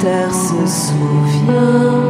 terre se souvient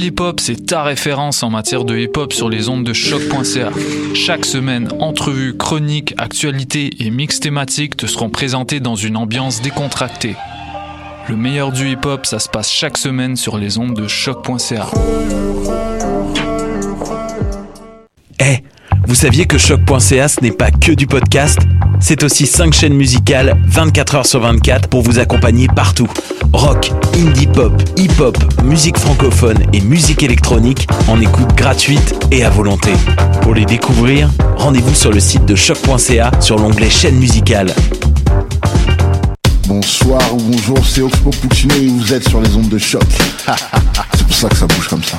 Pool Hip Hop, c'est ta référence en matière de hip hop sur les ondes de choc.ca. Chaque semaine, entrevues, chroniques, actualités et mix thématiques te seront présentés dans une ambiance décontractée. Le meilleur du hip hop, ça se passe chaque semaine sur les ondes de choc.ca. Eh, vous saviez que choc.ca ce n'est pas que du podcast? C'est aussi 5 chaînes musicales 24 heures sur 24 pour vous accompagner partout. Rock, indie pop, hip-hop, musique francophone et musique électronique en écoute gratuite et à volonté. Pour les découvrir, rendez-vous sur le site de choc.ca sur l'onglet chaîne musicale. Bonsoir ou bonjour, c'est Oxpo Puccino et vous êtes sur les ondes de choc. c'est pour ça que ça bouge comme ça.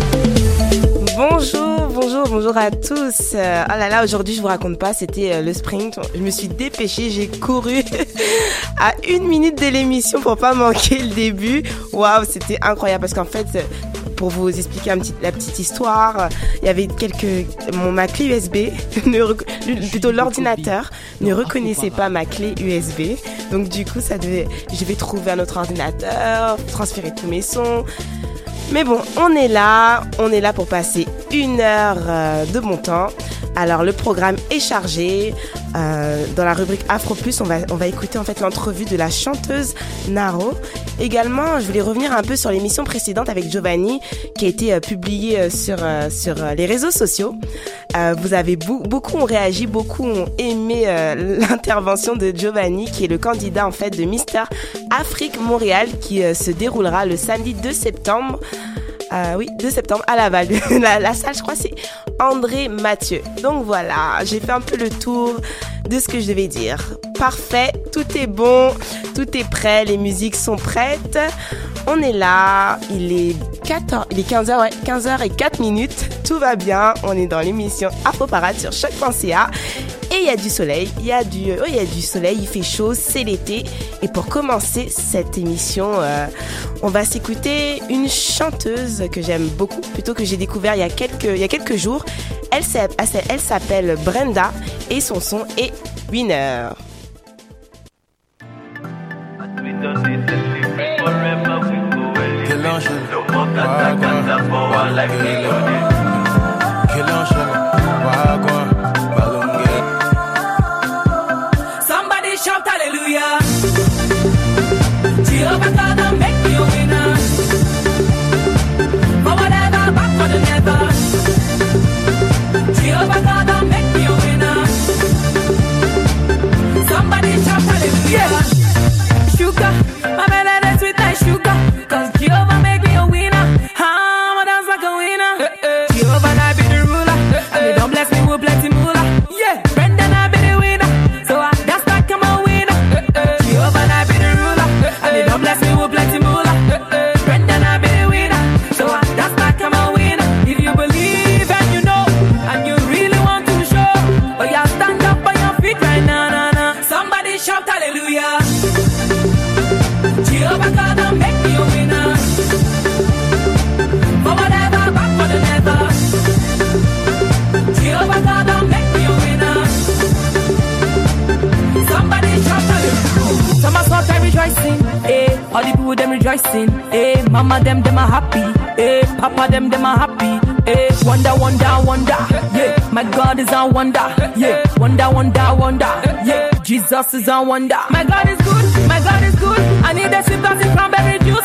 Bonjour, bonjour, bonjour à tous. Euh, oh là là, aujourd'hui, je vous raconte pas, c'était euh, le sprint. Je me suis dépêchée, j'ai couru à une minute de l'émission pour pas manquer le début. Waouh, c'était incroyable parce qu'en fait, pour vous expliquer un petit, la petite histoire, il y avait quelques mon ma clé USB, ne plutôt l'ordinateur ne reconnaissait pas ma clé USB. Donc du coup, ça devait, je vais trouver un autre ordinateur, transférer tous mes sons. Mais bon, on est là, on est là pour passer une heure euh, de bon temps. Alors le programme est chargé. Euh, dans la rubrique Afro Plus, on va, on va écouter en fait l'entrevue de la chanteuse Naro. Également, je voulais revenir un peu sur l'émission précédente avec Giovanni qui a été euh, publiée euh, sur, euh, sur euh, les réseaux sociaux. Vous avez beaucoup ont réagi, beaucoup ont aimé l'intervention de Giovanni qui est le candidat en fait de Mister Afrique Montréal qui se déroulera le samedi 2 septembre. Euh, oui, 2 septembre à Laval. la, la salle, je crois, c'est André Mathieu. Donc voilà, j'ai fait un peu le tour de ce que je devais dire. Parfait, tout est bon, tout est prêt, les musiques sont prêtes. On est là, il est 14, il est 15h, ouais, 15h et 4 minutes. Tout va bien, on est dans l'émission Afro Parade sur choc.ca. Et il y a du soleil, il y a du, oh, il y a du soleil, il fait chaud, c'est l'été. Et pour commencer cette émission, euh, on va s'écouter une chanteuse que j'aime beaucoup, plutôt que j'ai découvert il y a quelques, il y a quelques jours. Elle, s'app- elle s'appelle Brenda et son son est Winner. Quel angel, Yeah. Rejoicing. Hey, eh? mama them them are happy. Hey, papa them them are happy. Hey, wonder, wonder, wonder. Yeah, my God is a wonder. Yeah, wonder, wonder, wonder. Yeah, Jesus is a wonder. My God is good. My God is good. I need a sip of cranberry juice.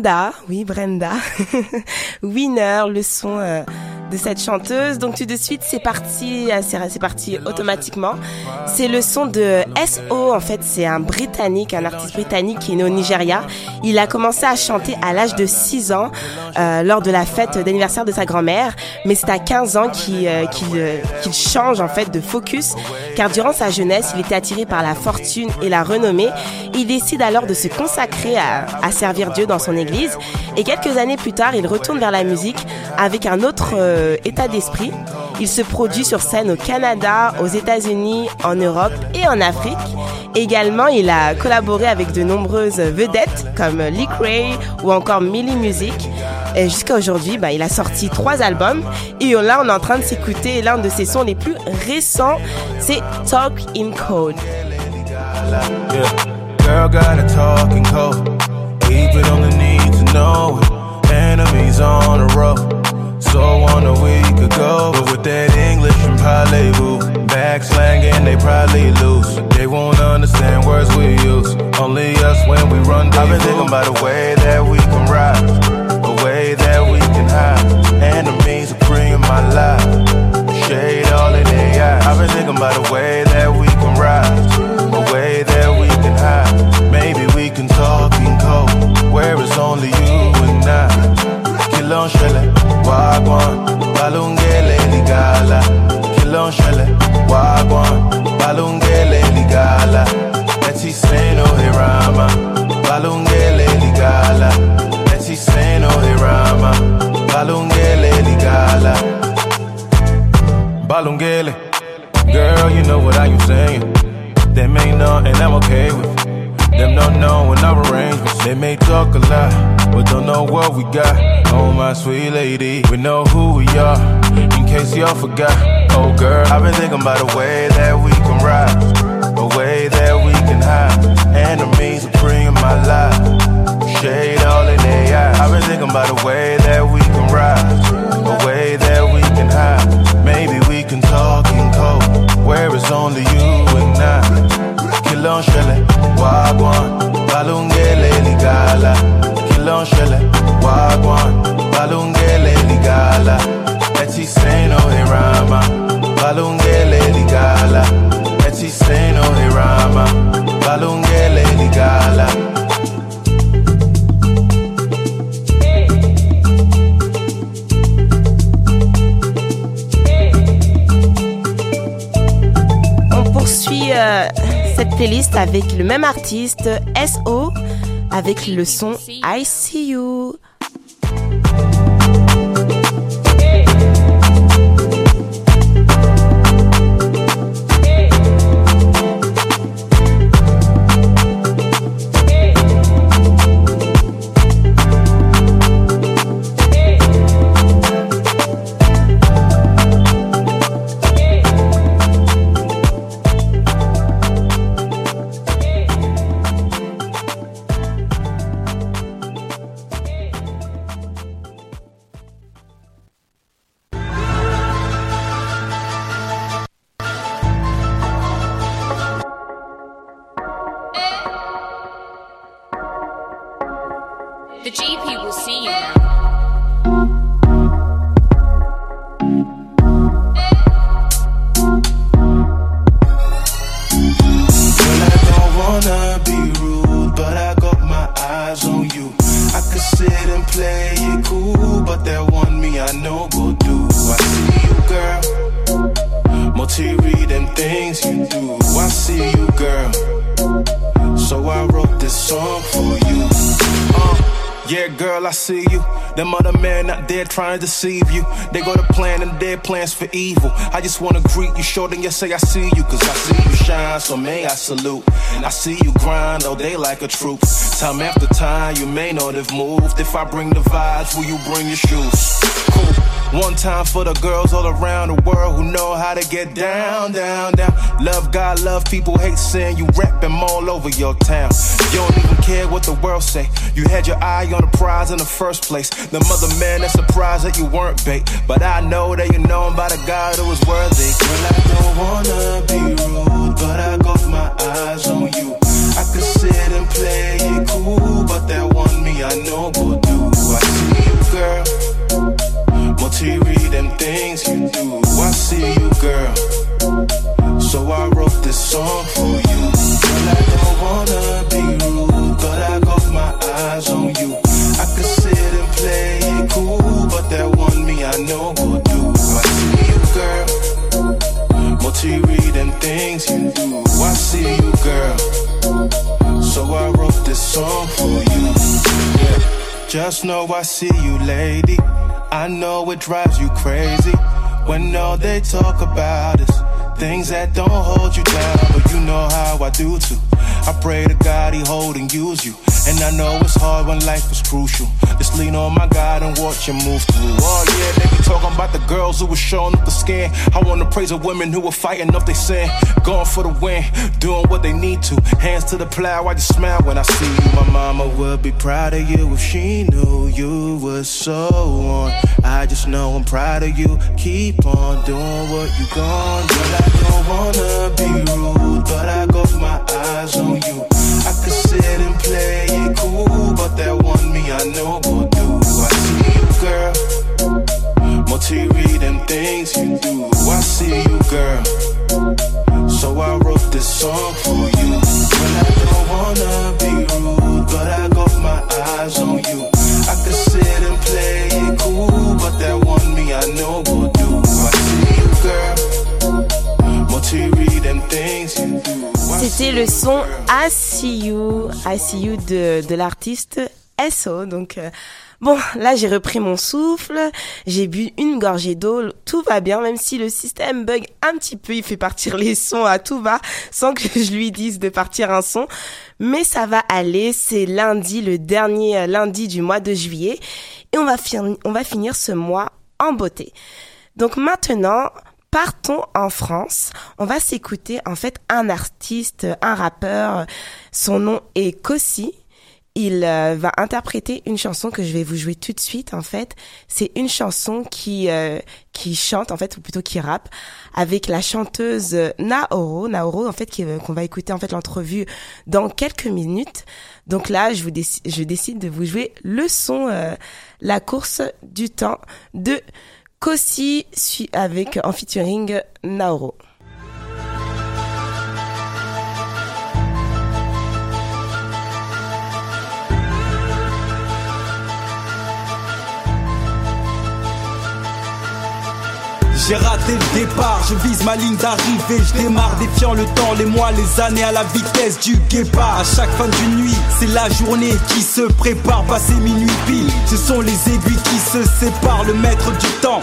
Brenda, oui Brenda, Winner, le son euh, de cette chanteuse. Donc tout de suite c'est parti, euh, c'est parti automatiquement. C'est le son de SO en fait, c'est un Britannique, un artiste britannique qui est né au Nigeria. Il a commencé à chanter à l'âge de 6 ans euh, lors de la fête d'anniversaire de sa grand-mère, mais c'est à 15 ans qu'il euh, euh, change en fait de focus car durant sa jeunesse, il était attiré par la fortune et la renommée. Il décide alors de se consacrer à, à servir Dieu dans son église et quelques années plus tard, il retourne vers la musique avec un autre euh, état d'esprit. Il se produit sur scène au Canada, aux États-Unis, en Europe et en Afrique. Également, il a collaboré avec de nombreuses vedettes comme Lee Cray ou encore Millie Music. Jusqu'à aujourd'hui, bah, il a sorti trois albums. Et là, on est en train de s'écouter l'un de ses sons les plus récents, c'est Talk in Code. Girl got a talking code. People don't need to know it. Enemies on the road. So on a week ago. But with that English and parlez-vous. Back slanging, they probably lose. They won't understand words we use. Only us when we run I've been thinking about the way by the way. Avec le même artiste, SO, avec le son I See You. For evil. I just wanna greet you, short and you say I see you. Cause I see you shine, so may I salute. And I see you grind all day like a troop. Time after time, you may not have moved. If I bring the vibes, will you bring your shoes? Cool. One time for the girls all around the world who know how to get down, down, down. Love God, love people, hate sin. You rap them all over your town. You don't even care what the world say. You had your eye on the prize in the first place. The mother man that surprised that you weren't bait. But I know that you're known by the God who was worthy. Girl, I don't wanna be rude, but I got my eyes on you. I could sit and play it cool, but that one me I know go I see you, lady. I know it drives you crazy when all they talk about is things that don't hold you down. But you know how I do too. I pray to God he hold and use you. And I know it's hard when life is crucial. Lean on my God and watch him move through. Oh yeah, they be talking about the girls who were showing up the skin. I wanna praise the women who were fighting up they sin. Going for the win, doing what they need to. Hands to the plow, I just smile when I see you. My mama would be proud of you if she knew you was so on. I just know I'm proud of you. Keep on doing what you gon' do. I don't wanna be rude, but I got my eyes on you. I could sit and play it cool, but that one me I know go girl. Multi them things you do. I see you, girl. So I wrote this song for you. Well, I don't wanna be rude, but I got my eyes on you. I could sit and play it cool, but that one me I know go do. I see you, girl. Multi them things you do. C'était le son I See You, I See You de, de l'artiste SO. Donc, euh, bon, là, j'ai repris mon souffle, j'ai bu une gorgée d'eau, tout va bien, même si le système bug un petit peu, il fait partir les sons à tout va, sans que je lui dise de partir un son. Mais ça va aller, c'est lundi, le dernier euh, lundi du mois de juillet, et on va, on va finir ce mois en beauté. Donc maintenant, partons en France. On va s'écouter en fait un artiste, un rappeur. Son nom est Kossi. Il euh, va interpréter une chanson que je vais vous jouer tout de suite en fait. C'est une chanson qui euh, qui chante en fait ou plutôt qui rappe avec la chanteuse Naoro. Naoro en fait euh, qu'on va écouter en fait l'entrevue dans quelques minutes. Donc là, je vous je décide de vous jouer le son euh, la course du temps de Kossi avec en featuring Naoro. J'ai raté le départ, je vise ma ligne d'arrivée, je démarre défiant le temps, les mois, les années à la vitesse du guépard. À chaque fin d'une nuit, c'est la journée qui se prépare, passé minuit pile. Ce sont les aiguilles qui se séparent, le maître du temps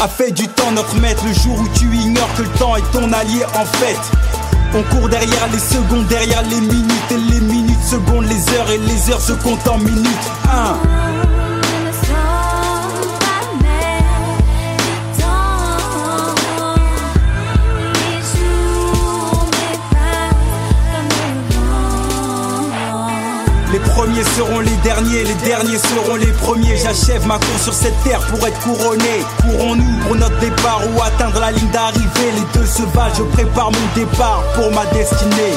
a fait du temps notre maître le jour où tu ignores que le temps est ton allié en fait. On court derrière les secondes, derrière les minutes et les minutes, secondes, les heures et les heures se comptent en minutes. 1. Premiers seront les derniers, les derniers seront les premiers. J'achève ma course sur cette terre pour être couronné. Courons-nous pour notre départ ou atteindre la ligne d'arrivée? Les deux se valent, je prépare mon départ pour ma destinée.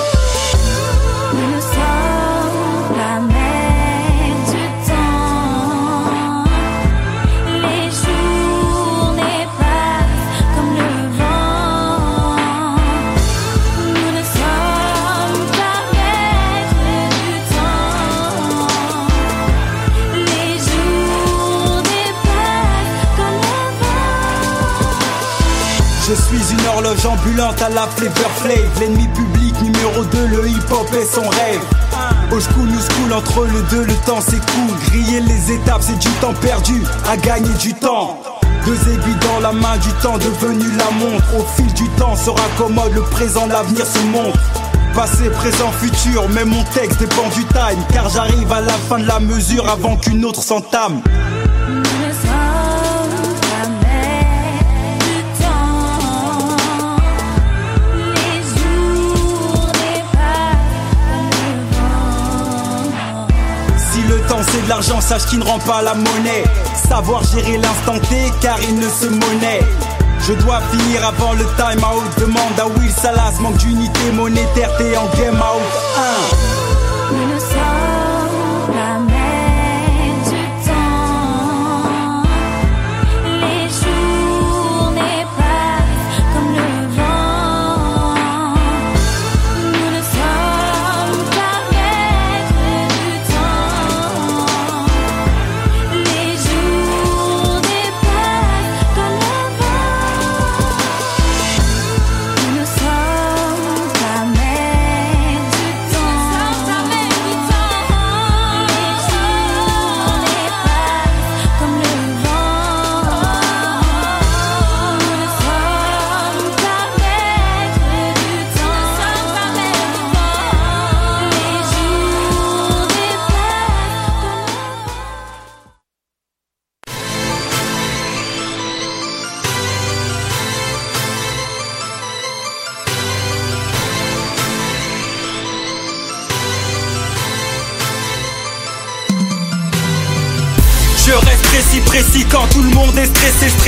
Horloge ambulante à la flavor flav. L'ennemi public numéro 2, le hip-hop est son rêve. Au school, new school, entre le deux, le temps s'écoule Griller les étapes, c'est du temps perdu à gagner du temps. Deux aiguilles dans la main du temps devenu la montre. Au fil du temps se raccommode le présent, l'avenir se montre. Passé, présent, futur, mais mon texte dépend du time. Car j'arrive à la fin de la mesure avant qu'une autre s'entame c'est de l'argent, sache qu'il ne rend pas la monnaie. Savoir gérer l'instant T car il ne se monnaie. Je dois finir avant le time out. Demande à Will Salas, manque d'unité monétaire, t'es en game out.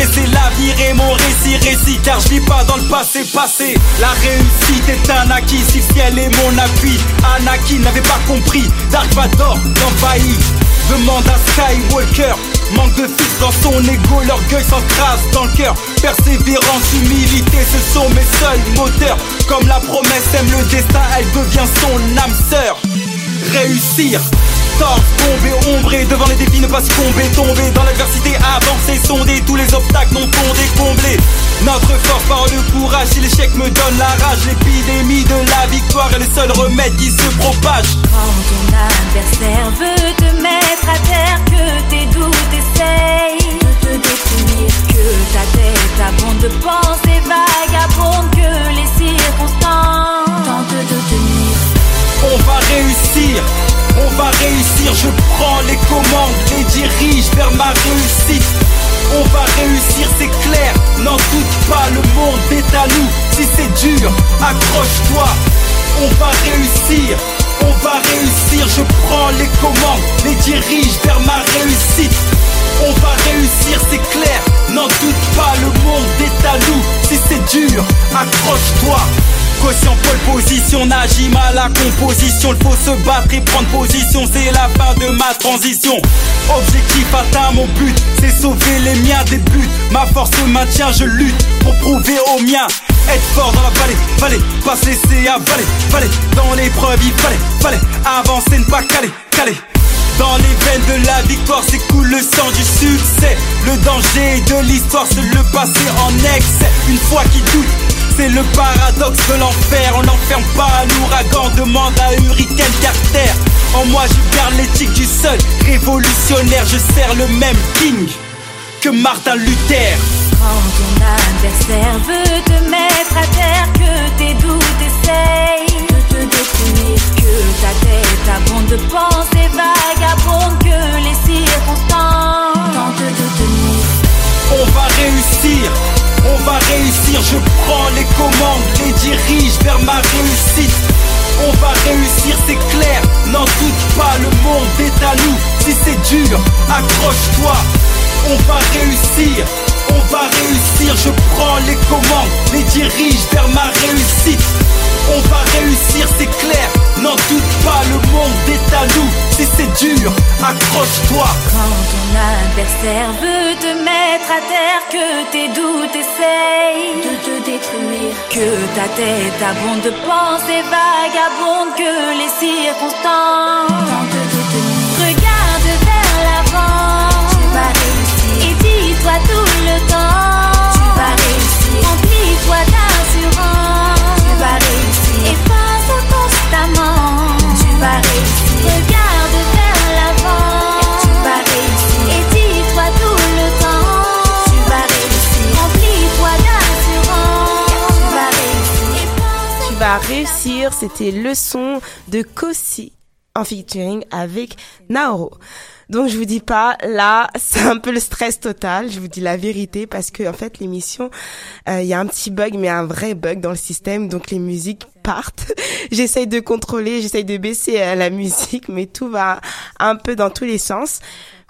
Stressé. L'avenir est mon récit, récit. Car je vis pas dans le passé, passé. La réussite est un acquis, si ciel est mon appui. Anakin n'avait pas compris, Dark Vador l'envahit. Demande à Skywalker. Manque de fils dans son ego, l'orgueil s'encrasse dans le cœur. Persévérance, humilité, ce sont mes seuls moteurs. Comme la promesse aime le destin, elle devient son âme sœur. Réussir, torse, tomber, ombré devant les défis, ne pas succomber, tomber dans l'adversité, avancer, sonder tous les obstacles non fondés, combler. Notre force par le courage, si l'échec me donne la rage, l'épidémie de la victoire est le seul remède qui se propage. Quand ton adversaire veut te mettre à terre, que tes doutes essayent de te détruire, que ta tête abonde de pensées vagabondes, que les circonstances tentent de tenir. On va réussir, on va réussir, je prends les commandes, les dirige vers ma réussite. On va réussir, c'est clair, n'en doute pas, le monde est à nous. Si c'est dur, accroche-toi, on va réussir, on va réussir, je prends les commandes, les dirige vers ma réussite. On va réussir, c'est clair, n'en doute pas, le monde est à nous. Si c'est dur, accroche-toi. Quotient pole position, n'agis mal à la composition. Il faut se battre et prendre position, c'est la fin de ma transition. Objectif atteint, mon but, c'est sauver les miens des buts. Ma force maintient, je lutte pour prouver aux miens. Être fort dans la vallée, vallée, pas se laisser avaler, vallée. Dans l'épreuve, il fallait, fallait avancer, ne pas caler, caler. Dans les veines de la victoire s'écoule le sang du succès. Le danger de l'histoire, c'est le passé en excès. Une fois qu'il doute, c'est le paradoxe de l'enfer. On n'enferme pas l'ouragan, demande à Hurricane Carter. En moi, je garde l'éthique du seul révolutionnaire. Je sers le même king que Martin Luther. Quand ton adversaire veut te mettre à terre, que tes doutes essayent que ta tête abonde de pensées vagabondes, que les circonstances tentent de tenir. On va réussir, on va réussir. Je prends les commandes, les dirige vers ma réussite. On va réussir, c'est clair. N'en doute pas, le monde est à nous. Si c'est dur, accroche-toi. On va réussir, on va réussir. Je prends les commandes, les dirige vers ma réussite. On va réussir, c'est clair. N'en doute pas, le monde est à nous. Si c'est dur, accroche-toi. Quand ton adversaire veut te mettre à terre, que tes doutes essayent de te détruire, que ta tête abonde de pensées vagabondes, que les circonstances vas réussir. Regarde vers l'avant, tu vas réussir. Et dis-toi tout le temps, tu vas réussir. Remplis-toi d'assurance, tu vas réussir. Et pense Tu vas réussir, c'était le son de Kossi en featuring avec Naoro. Donc je vous dis pas, là c'est un peu le stress total, je vous dis la vérité parce que en fait l'émission, euh, il y a un petit bug mais un vrai bug dans le système, donc les musiques partent. j'essaye de contrôler, j'essaye de baisser euh, la musique, mais tout va un peu dans tous les sens.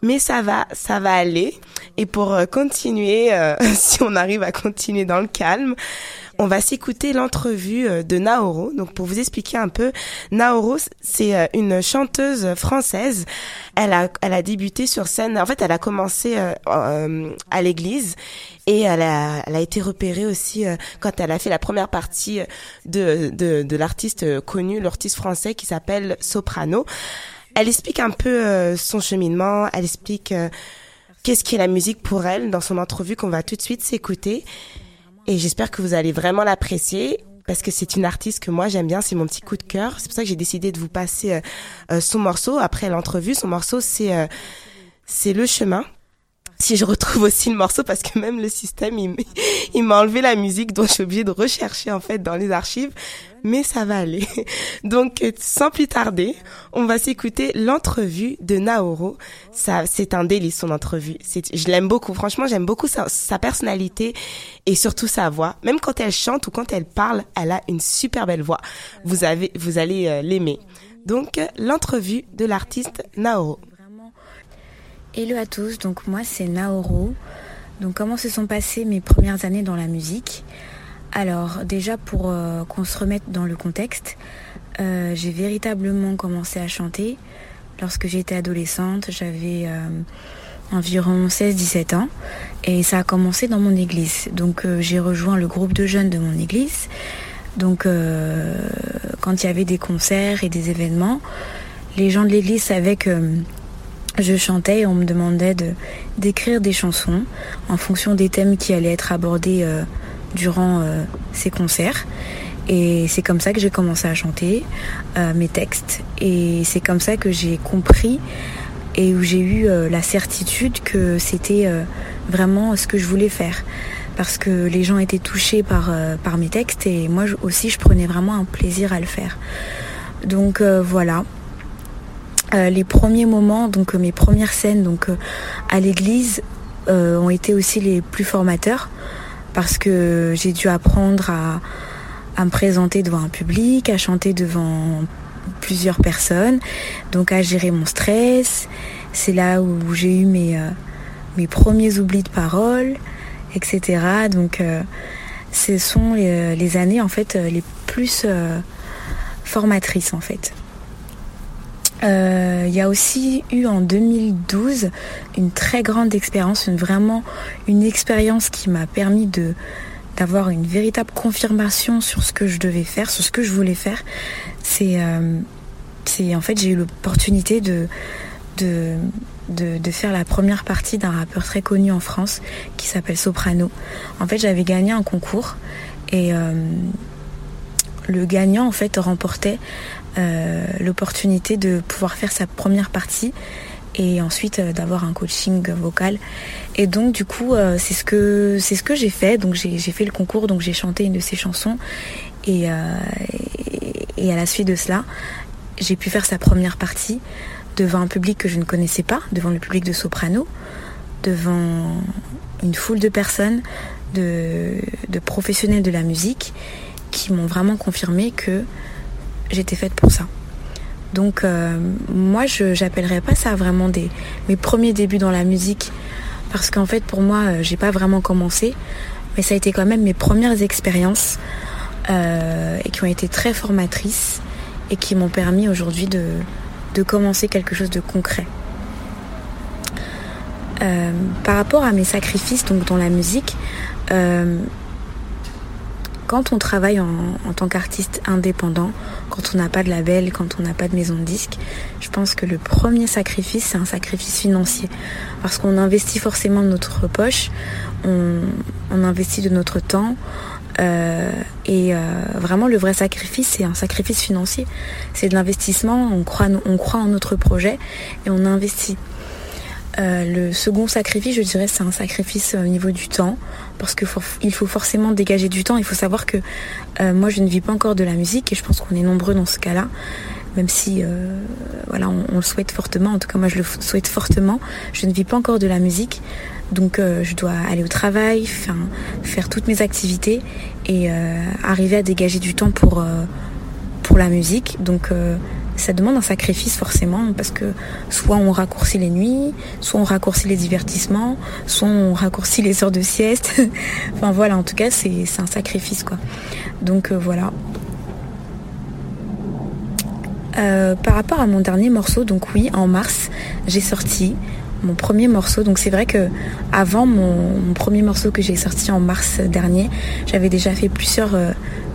Mais ça va, ça va aller. Et pour euh, continuer, euh, si on arrive à continuer dans le calme, on va s'écouter l'entrevue euh, de Naoro. Donc pour vous expliquer un peu, Naoro, c'est euh, une chanteuse française. Elle a, elle a débuté sur scène. En fait, elle a commencé euh, à l'église et elle a, elle a été repérée aussi quand elle a fait la première partie de, de, de l'artiste connu, l'artiste français qui s'appelle Soprano. Elle explique un peu son cheminement. Elle explique qu'est-ce qui est la musique pour elle dans son entrevue qu'on va tout de suite s'écouter. Et j'espère que vous allez vraiment l'apprécier parce que c'est une artiste que moi j'aime bien, c'est mon petit coup de cœur. C'est pour ça que j'ai décidé de vous passer euh, euh, son morceau après l'entrevue. Son morceau c'est euh, c'est le chemin. Si je retrouve aussi le morceau parce que même le système il, m'a enlevé la musique donc je suis obligée de rechercher en fait dans les archives mais ça va aller. Donc sans plus tarder, on va s'écouter l'entrevue de Naoro. Ça c'est un délice son entrevue. Je l'aime beaucoup franchement, j'aime beaucoup sa, personnalité et surtout sa voix. Même quand elle chante ou quand elle parle, elle a une super belle voix. Vous avez vous allez euh, l'aimer. Donc l'entrevue de l'artiste Naoro. Hello à tous, donc moi c'est Naoro. Donc comment se sont passées mes premières années dans la musique? Alors déjà pour euh, qu'on se remette dans le contexte, euh, j'ai véritablement commencé à chanter lorsque j'étais adolescente, j'avais euh, environ 16-17 ans et ça a commencé dans mon église. Donc j'ai rejoint le groupe de jeunes de mon église. Donc quand il y avait des concerts et des événements, les gens de l'église savaient que je chantais et on me demandait de d'écrire des chansons en fonction des thèmes qui allaient être abordés durant euh, ces concerts. Et c'est comme ça que j'ai commencé à chanter euh, mes textes. Et c'est comme ça que j'ai compris et où j'ai eu euh, la certitude que c'était vraiment ce que je voulais faire. Parce que les gens étaient touchés par, par mes textes et moi aussi je prenais vraiment un plaisir à le faire. Donc voilà, les premiers moments, donc mes premières scènes donc à l'église ont été aussi les plus formateurs parce que j'ai dû apprendre à, me présenter devant un public, à chanter devant plusieurs personnes, donc à gérer mon stress. C'est là où j'ai eu mes, euh, mes premiers oublis de parole, etc. Donc euh, ce sont les, les années en fait euh, les plus euh, formatrices en fait. Euh, Il y a aussi eu en 2012 une très grande expérience, une, vraiment une expérience qui m'a permis de d'avoir une véritable confirmation sur ce que je devais faire, sur ce que je voulais faire. C'est euh, en fait j'ai eu l'opportunité de de, de, faire la première partie d'un rappeur très connu en France qui s'appelle Soprano. En fait, j'avais gagné un concours et euh, le gagnant en fait remportait euh, l'opportunité de pouvoir faire sa première partie et ensuite euh, d'avoir un coaching vocal. Et donc du coup, c'est ce que c'est ce que j'ai fait. Donc j'ai fait le concours, donc j'ai chanté une de ses chansons et, et à la suite de cela, j'ai pu faire sa première partie devant un public que je ne connaissais pas, devant le public de soprano, devant une foule de personnes, de, professionnels de la musique, qui m'ont vraiment confirmé que j'étais faite pour ça. Donc euh, moi, je n'appellerais pas ça vraiment mes premiers débuts dans la musique, parce qu'en fait, pour moi, euh, j'ai pas vraiment commencé, mais ça a été quand même mes premières expériences euh, et qui ont été très formatrices et qui m'ont permis aujourd'hui de, de commencer quelque chose de concret. Par rapport à mes sacrifices donc dans la musique, quand on travaille en, tant qu'artiste indépendant, quand on n'a pas de label, quand on n'a pas de maison de disque, je pense que le premier sacrifice, c'est un sacrifice financier. Parce qu'on investit forcément de notre poche, on, investit de notre temps, euh, et euh, vraiment, le vrai sacrifice, c'est un sacrifice financier. C'est de l'investissement. On croit, on croit en notre projet et on investit. Euh, le second sacrifice, je dirais, c'est un sacrifice au niveau du temps, parce qu'il faut, il faut forcément dégager du temps. Il faut savoir que moi, je ne vis pas encore de la musique, et je pense qu'on est nombreux dans ce cas-là, même si, voilà, on, le souhaite fortement. En tout cas, moi, je le souhaite fortement. Je ne vis pas encore de la musique, donc euh, je dois aller au travail, faire, toutes mes activités et euh, arriver à dégager du temps pour, euh, pour la musique. Donc ça demande un sacrifice forcément parce que soit on raccourcit les nuits, soit on raccourcit les divertissements, soit on raccourcit les heures de sieste. enfin voilà, en tout cas c'est un sacrifice quoi. Donc voilà. par rapport à mon dernier morceau, donc oui, en mars, j'ai sorti mon premier morceau. Donc c'est vrai que avant mon, premier morceau que j'ai sorti en mars dernier, j'avais déjà fait plusieurs euh,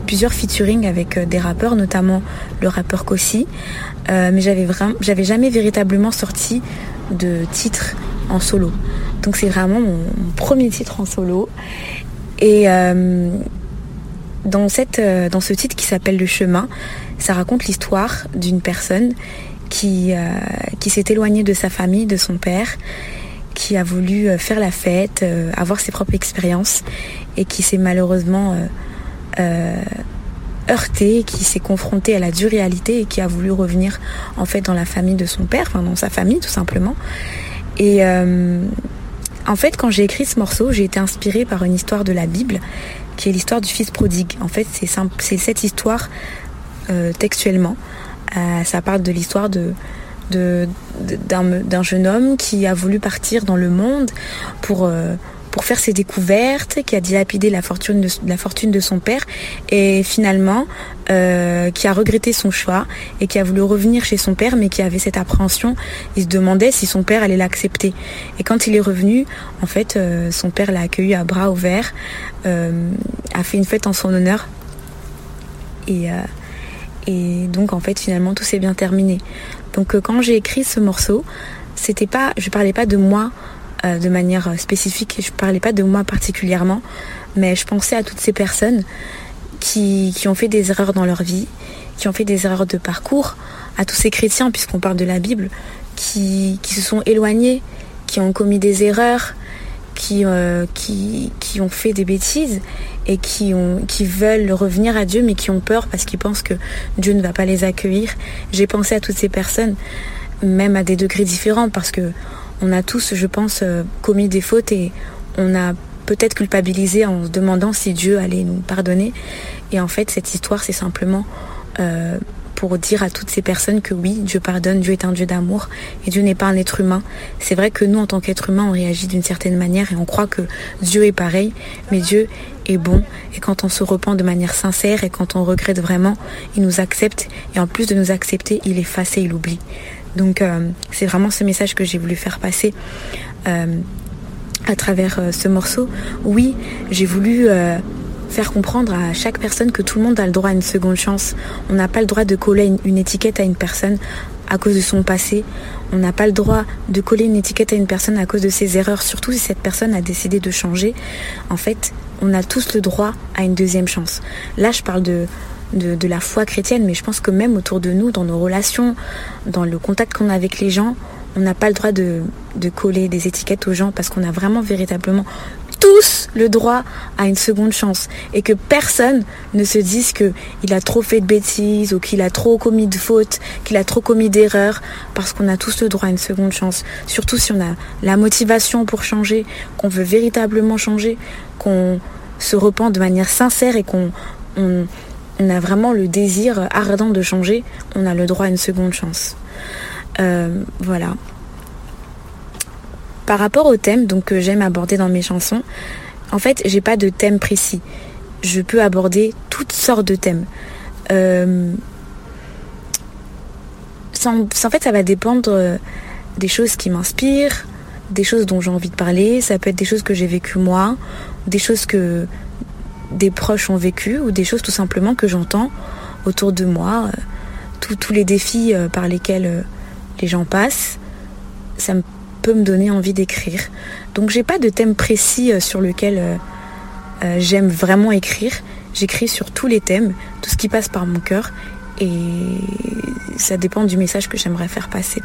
plusieurs featuring avec euh, des rappeurs, notamment le rappeur Kossi. Euh, mais j'avais vraiment, j'avais jamais véritablement sorti de titre en solo. Donc c'est vraiment mon, premier titre en solo. Et dans cette, dans ce titre qui s'appelle Le Chemin, ça raconte l'histoire d'une personne qui, euh, qui s'est éloigné de sa famille, de son père, qui a voulu euh, faire la fête, euh, avoir ses propres expériences et qui s'est malheureusement heurté, qui s'est confronté à la dure réalité et qui a voulu revenir en fait dans la famille de son père, enfin dans sa famille tout simplement. Et en fait, quand j'ai écrit ce morceau, j'ai été inspirée par une histoire de la Bible, qui est l'histoire du fils prodigue. En fait, c'est cette histoire textuellement. Euh, ça parle de l'histoire de d'un jeune homme qui a voulu partir dans le monde pour euh, pour faire ses découvertes, qui a dilapidé la fortune de, son père et finalement euh, qui a regretté son choix et qui a voulu revenir chez son père mais qui avait cette appréhension. Il se demandait si son père allait l'accepter. Et quand il est revenu, en fait, son père l'a accueilli à bras ouverts, a fait une fête en son honneur et donc en fait finalement tout s'est bien terminé. Donc euh, quand j'ai écrit ce morceau, c'était pas, je parlais pas de moi euh, de manière euh, spécifique, je parlais pas de moi particulièrement, mais je pensais à toutes ces personnes qui, ont fait des erreurs dans leur vie, qui ont fait des erreurs de parcours, à tous ces chrétiens puisqu'on parle de la Bible, qui, se sont éloignés, qui ont commis des erreurs, qui, qui ont fait des bêtises et qui veulent revenir à Dieu mais qui ont peur parce qu'ils pensent que Dieu ne va pas les accueillir. J'ai pensé à toutes ces personnes, même à des degrés différents parce que on a tous, je pense, euh, commis des fautes et on a peut-être culpabilisé en se demandant si Dieu allait nous pardonner. Et en fait, cette histoire, c'est simplement euh, pour dire à toutes ces personnes que oui, Dieu pardonne, Dieu est un Dieu d'amour et Dieu n'est pas un être humain. C'est vrai que nous, en tant qu'être humain, on réagit d'une certaine manière et on croit que Dieu est pareil, mais Dieu est bon et quand on se repent de manière sincère et quand on regrette vraiment, il nous accepte et en plus de nous accepter, il efface et il oublie. Donc euh, c'est vraiment ce message que j'ai voulu faire passer. Euh, à travers euh, ce morceau, oui, j'ai voulu faire comprendre à chaque personne que tout le monde a le droit à une seconde chance. On n'a pas le droit de coller une, étiquette à une personne à cause de son passé. On n'a pas le droit de coller une étiquette à une personne à cause de ses erreurs, surtout si cette personne a décidé de changer. En fait, on a tous le droit à une deuxième chance. Là, je parle de, de, la foi chrétienne, mais je pense que même autour de nous, dans nos relations, dans le contact qu'on a avec les gens, on n'a pas le droit de, coller des étiquettes aux gens parce qu'on a vraiment véritablement tous le droit à une seconde chance et que personne ne se dise que il a trop fait de bêtises ou qu'il a trop commis de fautes, qu'il a trop commis d'erreurs parce qu'on a tous le droit à une seconde chance. Surtout si on a la motivation pour changer, qu'on veut véritablement changer, qu'on se repent de manière sincère et qu'on on, a vraiment le désir ardent de changer, on a le droit à une seconde chance. Euh, voilà. Par rapport au thème donc, que j'aime aborder dans mes chansons, en fait, j'ai pas de thème précis. Je peux aborder toutes sortes de thèmes. Euh, en fait, ça va dépendre euh, des choses qui m'inspirent, des choses dont j'ai envie de parler. Ça peut être des choses que j'ai vécues moi, des choses que des proches ont vécues, ou des choses tout simplement que j'entends autour de moi. Euh, tous les défis par lesquels les gens passent, ça me me donner envie d'écrire. Donc j'ai pas de thème précis euh, sur lequel euh, euh, j'aime vraiment écrire. J'écris sur tous les thèmes, tout ce qui passe par mon cœur et ça dépend du message que j'aimerais faire passer.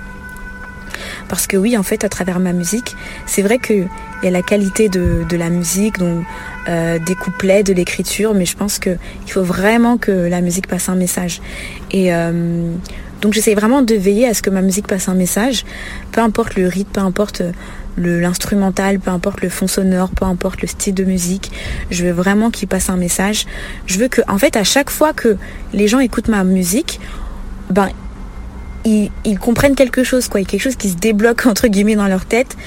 Parce que oui, en fait, à travers ma musique, c'est vrai qu'il y a la qualité de, la musique, donc des couplets, de l'écriture, mais je pense qu'il faut vraiment que la musique passe un message. Et donc j'essaie vraiment de veiller à ce que ma musique passe un message, peu importe le rythme, peu importe euh, l'instrumental, peu importe le fond sonore, peu importe le style de musique. Je veux vraiment qu'il passe un message. Je veux que, en fait, à chaque fois que les gens écoutent ma musique, ben, ils, comprennent quelque chose, quoi. Quelque chose qui se débloque, entre guillemets, dans leur tête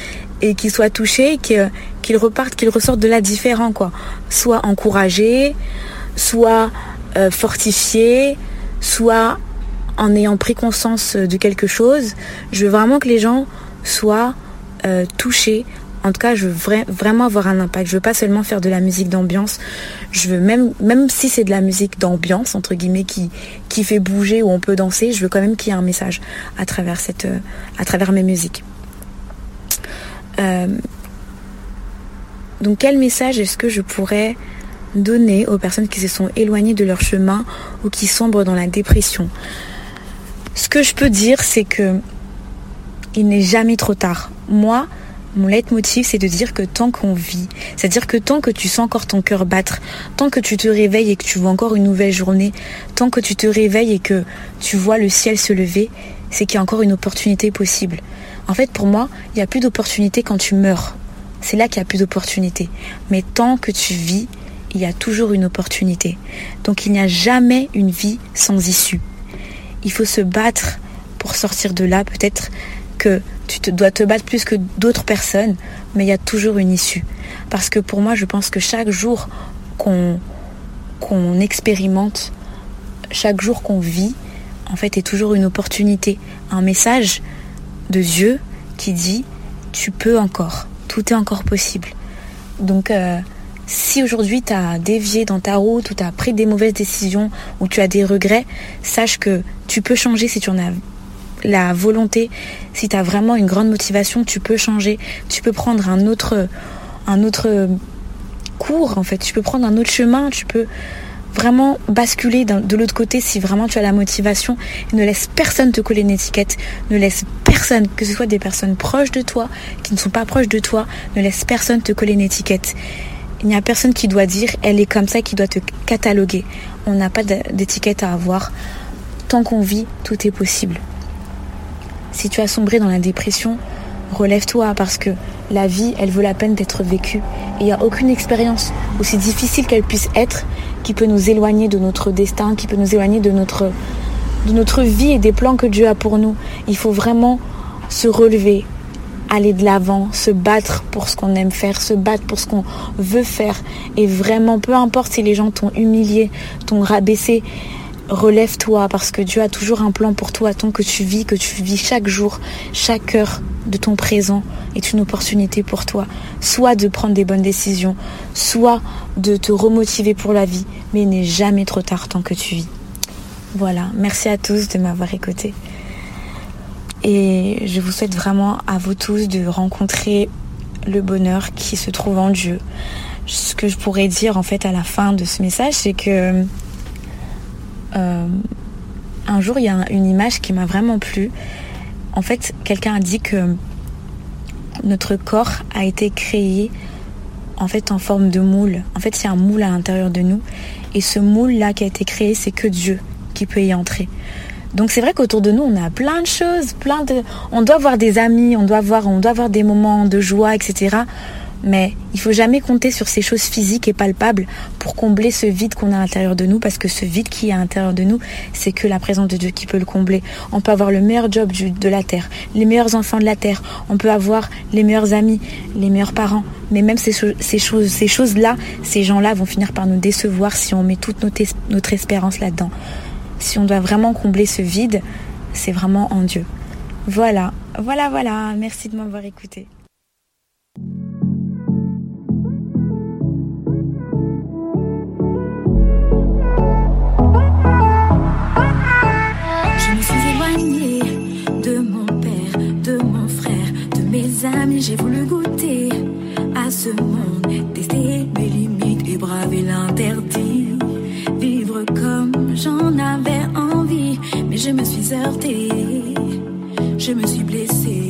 et qu'ils soient touchés, qu'ils repartent, qu'ils ressortent de là différents, quoi. Soit encouragés, soit euh, fortifiés, soit en ayant pris conscience de quelque chose. Je veux vraiment que les gens soient euh, touchés. En tout cas, je veux vraiment avoir un impact. Je veux pas seulement faire de la musique d'ambiance. Je veux même, même si c'est de la musique d'ambiance entre guillemets qui qui fait bouger ou on peut danser, je veux quand même qu'il y ait un message à travers cette, euh, à travers mes musiques. Euh, donc, quel message est-ce que je pourrais donner aux personnes qui se sont éloignées de leur chemin ou qui sombrent dans la dépression? Ce que je peux dire, c'est que il n'est jamais trop tard. Moi, mon leitmotiv, c'est de dire que tant qu'on vit, c'est-à-dire que tant que tu sens encore ton cœur battre, tant que tu te réveilles et que tu vois encore une nouvelle journée, tant que tu te réveilles et que tu vois le ciel se lever, c'est qu'il y a encore une opportunité possible. En fait, pour moi, il n'y a plus d'opportunité quand tu meurs. C'est là qu'il n'y a plus d'opportunité. Mais tant que tu vis, il y a toujours une opportunité. Donc il n'y a jamais une vie sans issue il faut se battre pour sortir de là. Peut-être que tu dois te battre plus que d'autres personnes, mais il y a toujours une issue. Parce que pour moi, je pense que chaque jour qu'on qu'on expérimente, chaque jour qu'on vit, en fait, est toujours une opportunité, un message de Dieu qui dit tu peux encore, tout est encore possible. Donc euh, si aujourd'hui tu as dévié dans ta route ou tu as pris des mauvaises décisions ou tu as des regrets, sache que tu peux changer si tu en as la volonté, si tu as vraiment une grande motivation, tu peux changer, tu peux prendre un autre cours en fait, tu peux prendre un autre chemin, tu peux vraiment basculer de l'autre côté si vraiment tu as la motivation. Ne laisse personne te coller une étiquette. Ne laisse personne, que ce soit des personnes proches de toi, qui ne sont pas proches de toi, ne laisse personne te coller une étiquette. Il n'y a personne qui doit dire elle est comme ça, qui doit te cataloguer. On n'a pas d'étiquette à avoir. Tant qu'on vit, tout est possible. Si tu as sombré dans la dépression, relève-toi parce que la vie, elle vaut la peine d'être vécue. Et il n'y a aucune expérience, aussi difficile qu'elle puisse être, qui peut nous éloigner de notre destin, qui peut nous éloigner de notre, de notre vie et des plans que Dieu a pour nous. Il faut vraiment se relever, aller de l'avant, se battre pour ce qu'on aime faire, se battre pour ce qu'on veut faire. Et vraiment, peu importe si les gens t'ont humilié, t'ont rabaissé, relève-toi parce que Dieu a toujours un plan pour toi tant que tu vis, que tu vis chaque jour, chaque heure de ton présent est une opportunité pour toi. Soit de prendre des bonnes décisions, soit de te remotiver pour la vie, mais il n'est jamais trop tard tant que tu vis. Voilà, merci à tous de m'avoir écouté. Et je vous souhaite vraiment à vous tous de rencontrer le bonheur qui se trouve en Dieu. Ce que je pourrais dire en fait à la fin de ce message, c'est que euh, un jour il y a une image qui m'a vraiment plu. En fait, quelqu'un a dit que notre corps a été créé en fait en forme de moule. En fait, il y a un moule à l'intérieur de nous et ce moule là qui a été créé, c'est que Dieu qui peut y entrer. Donc c'est vrai qu'autour de nous, on a plein de choses, plein de on doit avoir des amis, on doit avoir on doit avoir des moments de joie, etc. Mais il faut jamais compter sur ces choses physiques et palpables pour combler ce vide qu'on a à l'intérieur de nous, parce que ce vide qui est à l'intérieur de nous, c'est que la présence de Dieu qui peut le combler. On peut avoir le meilleur job de la terre, les meilleurs enfants de la terre, on peut avoir les meilleurs amis, les meilleurs parents, mais même ces, ces choses, ces choses-là, ces gens-là vont finir par nous décevoir si on met toute notre espérance là-dedans. Si on doit vraiment combler ce vide, c'est vraiment en Dieu. Voilà, voilà, voilà. Merci de m'avoir écouté. J'ai voulu goûter à ce monde, tester mes limites et braver l'interdit. Vivre comme j'en avais envie, mais je me suis heurtée, je me suis blessée.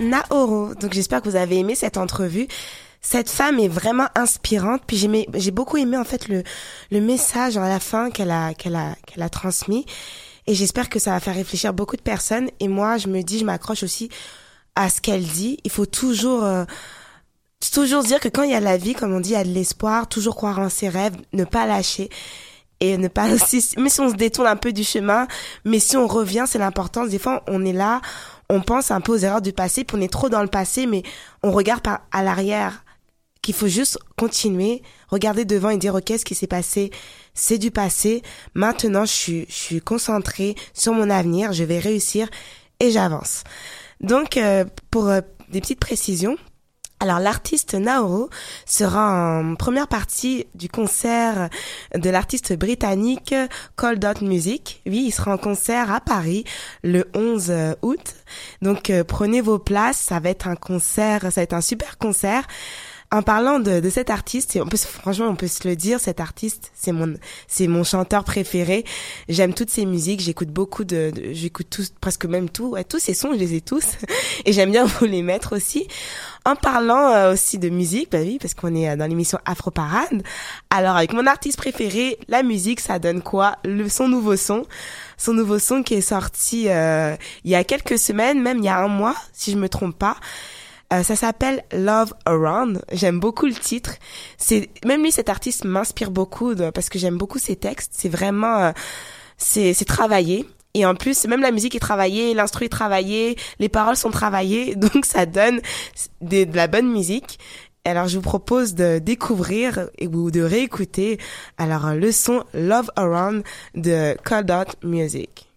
Naoro. Donc j'espère que vous avez aimé cette entrevue. cette femme est vraiment inspirante. Puis j'ai beaucoup aimé en fait le message à la fin qu'elle a transmis. Et j'espère que ça va faire réfléchir beaucoup de personnes. Et moi, je me dis, je m'accroche aussi à ce qu'elle dit. Il faut toujours euh, toujours dire que quand il y a la vie, comme on dit, il y a de l'espoir. Toujours croire en ses rêves, ne pas lâcher et ne pas si, mais si on se détourne un peu du chemin, mais si on revient, c'est l'importance. Des fois, on est là, on pense un peu aux erreurs du passé, puis on est trop dans le passé, mais on regarde par à l'arrière qu'il faut juste continuer, regarder devant et dire ok ce qui s'est passé c'est du passé. Maintenant je suis je suis concentrée sur mon avenir, je vais réussir et j'avance. Donc euh, pour euh, des petites précisions, alors l'artiste Naoro sera en première partie du concert de l'artiste britannique Cold Dot Music. Oui, il sera en concert à Paris le 11 août. Donc prenez vos places, ça va être un concert, ça va être un super concert en parlant de, de cet artiste, et on peut, franchement, on peut se le dire, cet artiste, c'est mon, c'est mon chanteur préféré. J'aime toutes ses musiques, j'écoute beaucoup de, j'écoute tous, presque même tout, ouais, tous ses sons, je les ai tous, et j'aime bien vous les mettre aussi. En parlant euh, aussi de musique, bah oui, parce qu'on est euh, dans l'émission Afro Parade. Alors avec mon artiste préféré, la musique, ça donne quoi? Le son nouveau son, son nouveau son qui est sorti euh, il y a quelques semaines, même il y a un mois, si je me trompe pas. Euh, ça s'appelle Love Around. J'aime beaucoup le titre. C'est même lui, cet artiste m'inspire beaucoup parce que j'aime beaucoup ses textes. C'est vraiment, euh, c'est c'est travaillé. Et en plus, même la musique est travaillée, l'instru est travaillé, les paroles sont travaillées, donc ça donne de, de la bonne musique. Alors je vous propose de découvrir ou de réécouter alors le son Love Around de Cold Out Music.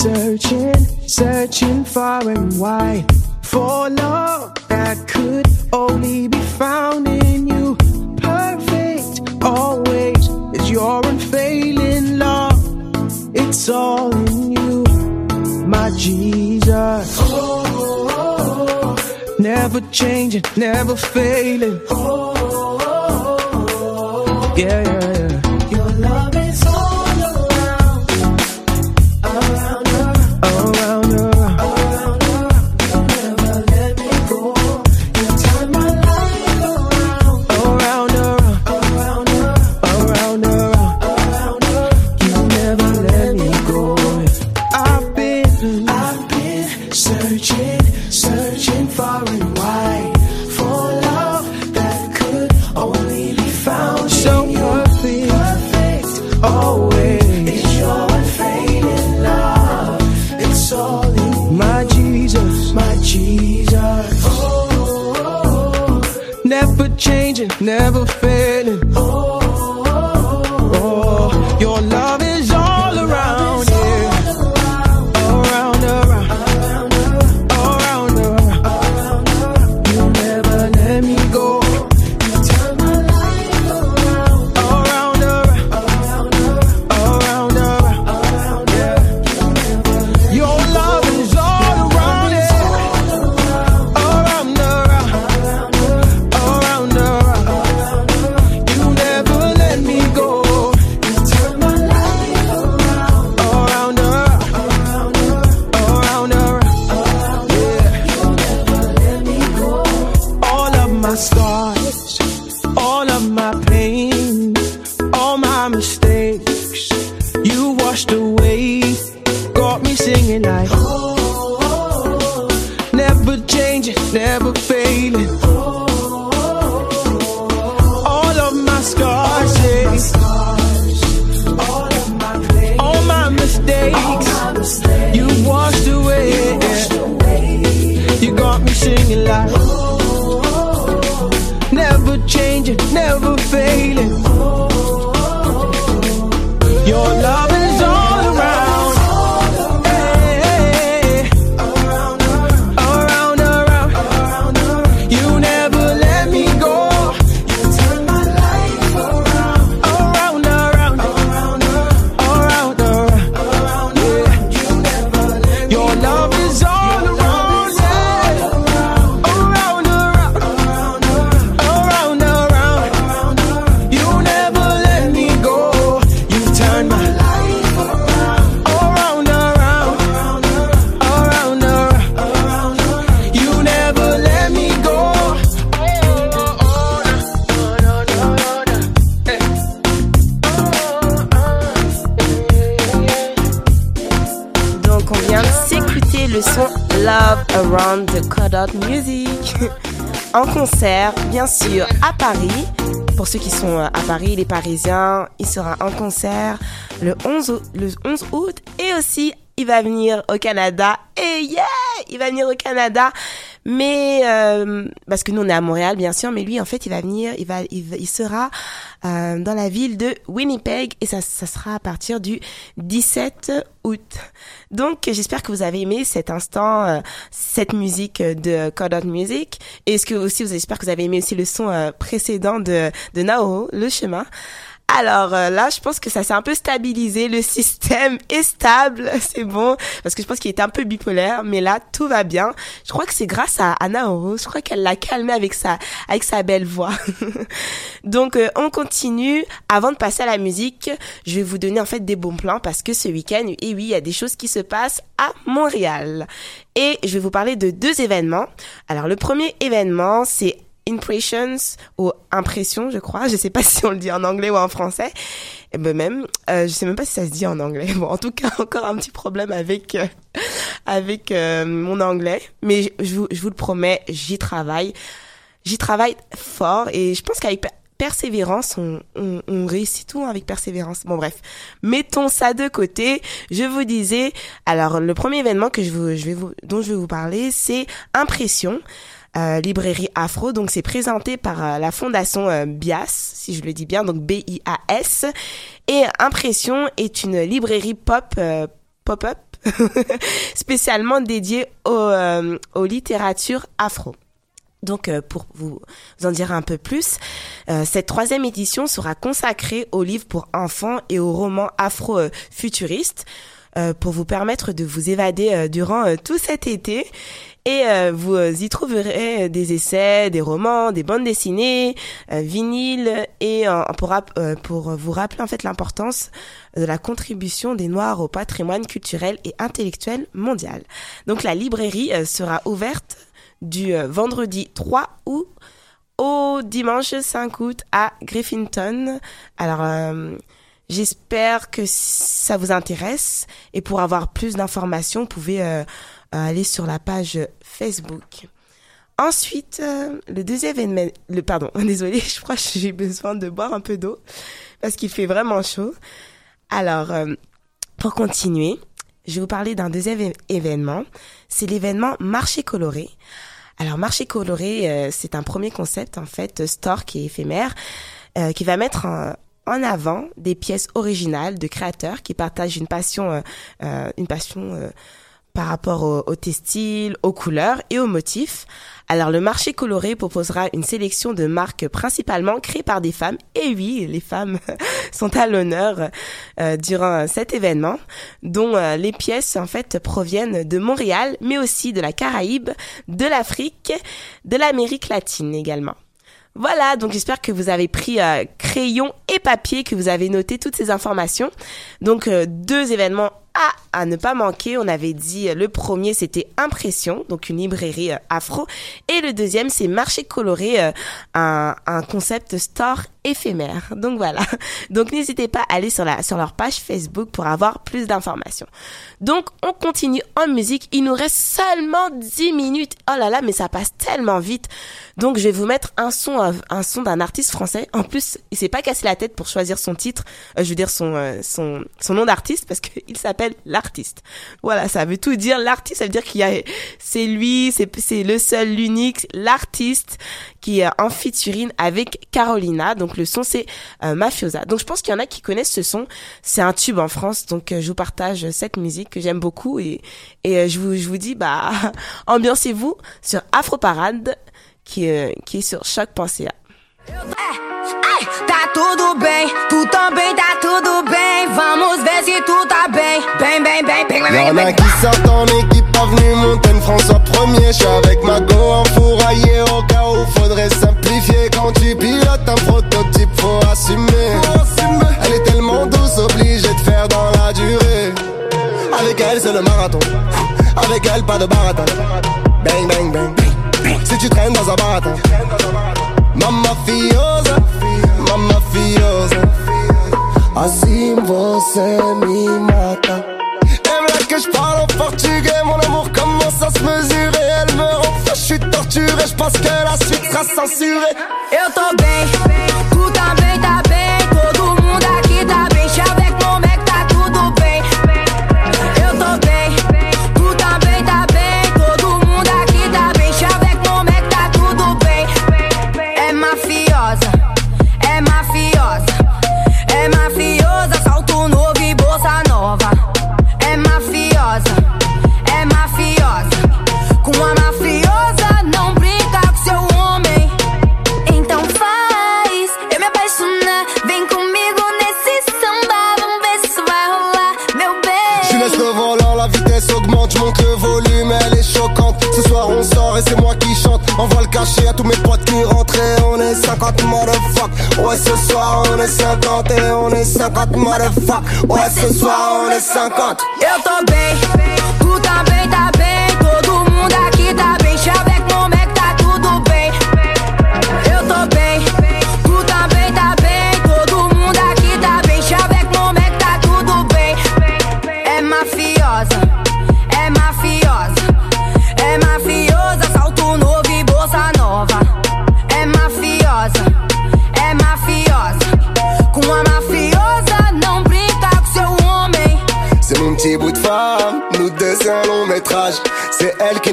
Searching, searching far and wide for love that could only be found in you. Perfect, always is your unfailing love. It's all in you, my Jesus. Never changing, never failing. Yeah, washed away, got me singing like, Pour ceux qui sont à Paris, les Parisiens, il sera en concert le 11, août- le 11 août et aussi il va venir au Canada. Et yeah, il va venir au Canada. Mais euh, parce que nous on est à Montréal bien sûr, mais lui en fait il va venir, il va, il, il sera euh, dans la ville de Winnipeg et ça, ça sera à partir du 17 août. Donc j'espère que vous avez aimé cet instant, euh, cette musique de Codot Music. Et est-ce que aussi vous j'espère que vous avez aimé aussi le son euh, précédent de de Nao, le chemin? Alors euh, là, je pense que ça s'est un peu stabilisé, le système est stable, c'est bon, parce que je pense qu'il était un peu bipolaire, mais là tout va bien. Je crois que c'est grâce à Anna Oro, je crois qu'elle l'a calmé avec sa avec sa belle voix. Donc euh, on continue. Avant de passer à la musique, je vais vous donner en fait des bons plans parce que ce week-end, et oui, il y a des choses qui se passent à Montréal. Et je vais vous parler de deux événements. Alors le premier événement, c'est Impressions ou Impression, je crois. Je sais pas si on le dit en anglais ou en français. Et ben même, euh, je sais même pas si ça se dit en anglais. Bon, en tout cas, encore un petit problème avec euh, avec euh, mon anglais, mais je, vous, je vous le promets, j'y travaille. J'y travaille fort et je pense qu'avec per- persévérance, on, on, on réussit tout avec persévérance. Bon bref, mettons ça de côté. Je vous disais, alors le premier événement que je, vous, je vais vous, dont je vais vous parler, c'est Impression. Euh, librairie afro donc c'est présenté par euh, la fondation euh, Bias si je le dis bien donc B I A S et Impression est une librairie pop euh, pop-up spécialement dédiée euh, aux littératures afro. Donc, pour vous en dire un peu plus, cette troisième édition sera consacrée aux livres pour enfants et aux romans afro-futuristes pour vous permettre de vous évader durant tout cet été. Et euh, vous euh, y trouverez des essais, des romans, des bandes dessinées, euh, vinyles et euh, pour, pour vous rappeler en fait l'importance de la contribution des Noirs au patrimoine culturel et intellectuel mondial. Donc la librairie sera ouverte du vendredi 3 août au dimanche 5 août à Griffinton. Alors, euh, j'espère que ça vous intéresse. Et pour avoir plus d'informations, vous pouvez euh, aller sur la page Facebook. Ensuite, euh, le deuxième événement, le pardon, désolé, je crois que j'ai besoin de boire un peu d'eau parce qu'il fait vraiment chaud. Alors, euh, pour continuer, je vais vous parler d'un deuxième événement. C'est l'événement Marché coloré. Alors, Marché coloré, euh, c'est un premier concept, en fait, store qui est éphémère, qui va mettre en, en avant des pièces originales de créateurs qui partagent une passion, une passion par rapport au, au textile, aux couleurs et aux motifs. Alors le marché coloré proposera une sélection de marques principalement créées par des femmes. Et oui, les femmes sont à l'honneur euh, durant cet événement, dont euh, les pièces en fait proviennent de Montréal, mais aussi de la Caraïbe, de l'Afrique, de l'Amérique latine également. Voilà, donc j'espère que vous avez pris euh, crayon et papier, que vous avez noté toutes ces informations. Donc euh, deux événements à, ne pas manquer. On avait dit euh, le premier c'était Impression, donc une librairie euh, afro, et le deuxième c'est Marché coloré, euh, un, concept store éphémère. Donc voilà. Donc n'hésitez pas à aller sur la sur leur page Facebook pour avoir plus d'informations. Donc on continue en musique. Il nous reste seulement 10 minutes. Oh là là, mais ça passe tellement vite. Donc je vais vous mettre un son un son d'un artiste français. En plus, il s'est pas cassé la tête pour choisir son titre, je veux dire son son son nom d'artiste parce qu'il s'appelle l'artiste. Voilà, ça veut tout dire. L'artiste, ça veut dire qu'il y a c'est lui, c'est c'est le seul, l'unique, l'artiste qui est en featuring avec Carolina. Donc le son c'est euh, Mafiosa. Donc je pense qu'il y en a qui connaissent ce son. C'est un tube en France. Donc euh, je vous partage cette musique que j'aime beaucoup et et euh, je vous je vous dis bah ambiancez-vous sur Afro Parade qui euh, qui est sur choc.ca. Tá tudo bem. Vamos ver se tu tá bem. Bem, bem, bem, bem, bem, Y'en bem, a bem. qui sortent en équipe avenue Montaigne, François Premier. Je suis avec ma go enfouraillé au cas où faudrait simplifier. Quand tu pilotes un prototype, faut assumer. Elle est tellement douce, obligée de faire dans la durée. Avec elle, c'est le marathon. Avec elle, pas de baratin. Bang, bang, bang. Si tu traînes dans un baratin. Mamma fiosa, mamma fiosa. Assim você me mata. Et que je parle en portugais, mon amour commence à se mesurer. Elle me rend je suis torturé, je pense que la suite sera censurée. Eu tô bem, tu motherfuck. Ouais, ce soir on est 50 et on est 50 motherfuck. Ouais, ce soir on est 50. Eu tô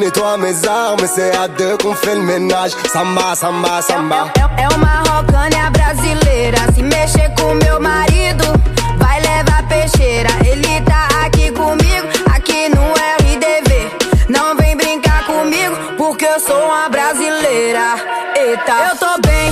nettoie mes armes, c'est à deux qu'on fait le ménage. Samba, samba, samba. É, é uma rocânia brasileira. Se mexer com meu marido, vai levar peixeira. Ele tá aqui comigo, aqui no RDV. Não vem brincar comigo, porque eu sou uma brasileira. Eita, eu tô bem,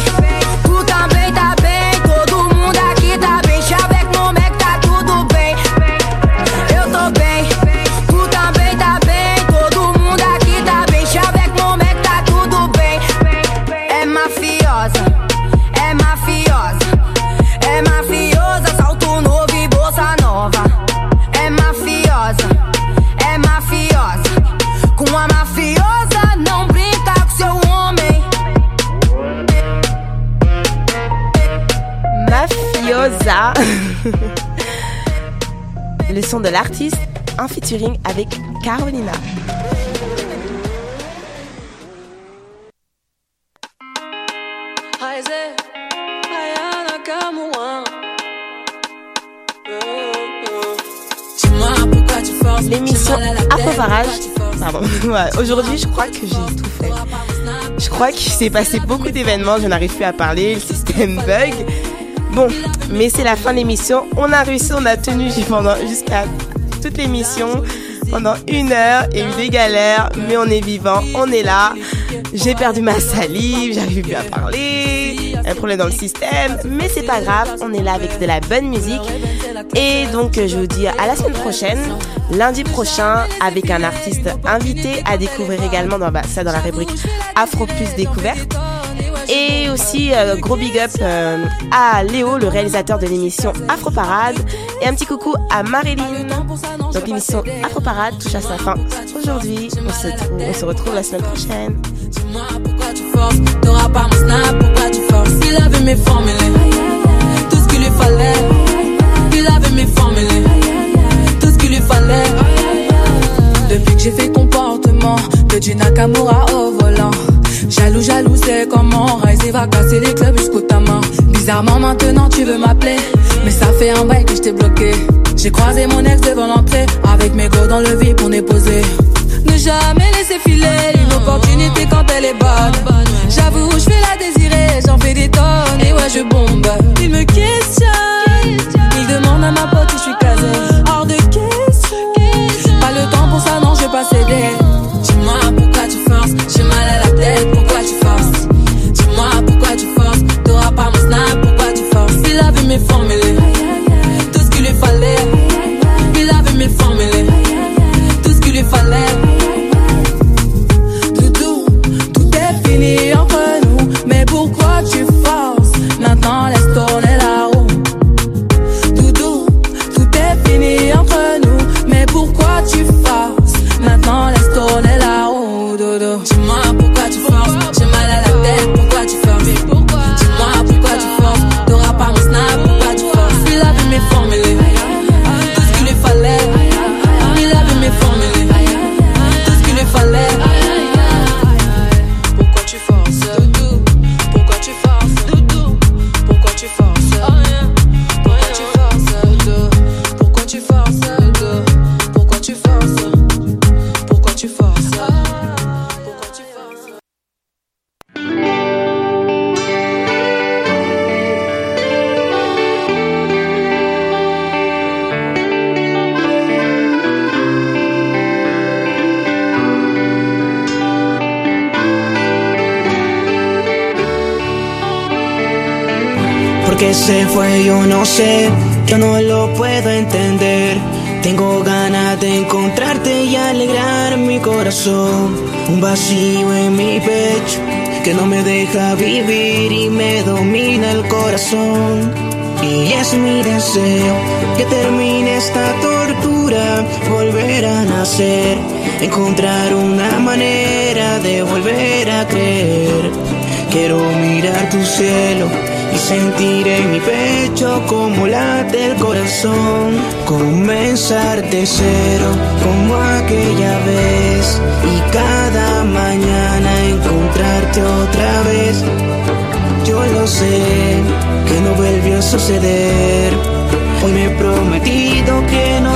Le son de l'artiste en featuring avec Carolina. L'émission Afro Parage. Pardon. Ouais, Aujourd'hui, je crois que j'ai tout fait. Je crois qu'il s'est passé beaucoup d'événements. Je n'arrive plus à parler. Le système bug. Bon, mais c'est la fin de l'émission. On a réussi, on a tenu pendant jusqu'à toute l'émission. Pendant une heure, eu des galères, mais on est vivant, on est là. J'ai perdu ma salive, j'arrive plus à parler, un problème dans le système, mais c'est pas grave, on est là avec de la bonne musique. Et donc, je vous dis à la semaine prochaine, lundi prochain, avec un artiste invité à découvrir également dans, bah, ça dans la rubrique Afro Plus Découverte. Et aussi, euh, gros big up euh, à Léo, le réalisateur de l'émission Afro Parade. Et un petit coucou à Marilyn. Donc l'émission Afro Parade touche à sa fin aujourd'hui. On se, trouve- on se retrouve la semaine prochaine. forces. T'auras pas mon snap, pourquoi tu forces? Il avait mes formulés, tout ce qu'il lui fallait. Il avait mes formulés, tout ce qu'il lui fallait. Depuis que j'ai fait comportement de du Nakamura au volant. Jaloux, jaloux, c'est comment Rise va casser les clubs jusqu'au tamin. Bizarrement, maintenant tu veux m'appeler. Mais ça fait un bail que je t'ai bloqué. J'ai croisé mon ex devant l'entrée. Avec mes gros dans le vide, on est posé. Ne jamais laisser filer une opportunité quand elle est bonne. J'avoue, je fais la désirer, j'en fais des tonnes et ouais, je bombe. Il me questionne, il demande à ma pote si je suis casée. Hors de question, pas le temps pour ça, non, je vais pas céder. Forces, j'ai mal à la tête, pourquoi tu forces? Dis-moi pourquoi tu forces, t'auras pas mon snap, pourquoi tu forces? Il avait mes formulés, Y es mi deseo que termine esta tortura, volver a nacer, encontrar una manera de volver a creer. Quiero mirar tu cielo y sentir en mi pecho como late el corazón. Comenzar de cero como aquella vez y cada mañana encontrarte otra vez. Yo lo sé que no volvió a suceder. Hoy me he prometido que no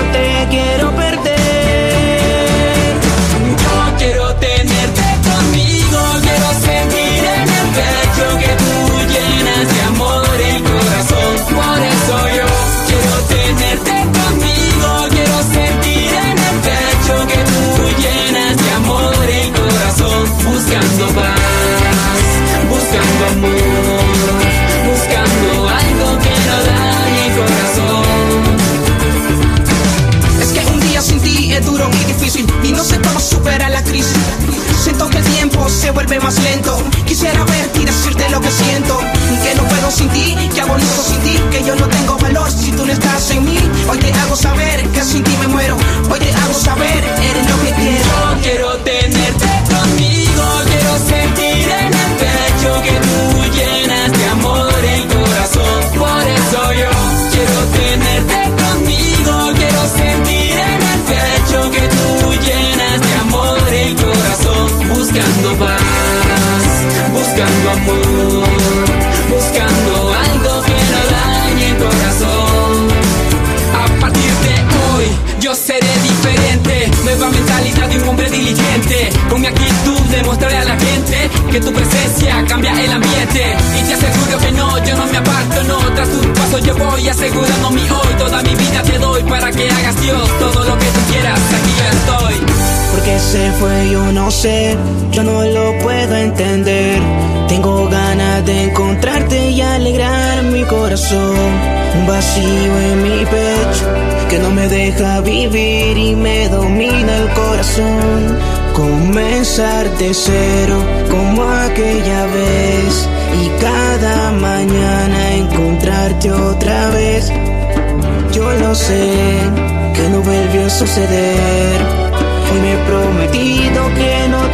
que tu presencia cambia el ambiente. Y te aseguro que no, yo no me aparto, no. Tras tus pasos yo voy asegurando mi hoy. Toda mi vida te doy para que hagas Dios todo lo que tú quieras. Aquí yo estoy. Porque se fue yo no sé, yo no lo puedo entender. Tengo ganas de encontrarte y alegrar mi corazón. Un vacío en mi pecho que no me deja vivir y me domina el corazón. Comenzar de cero como aquella vez y cada mañana encontrarte otra vez. Yo lo sé que no vuelve a suceder. Hoy me he prometido que no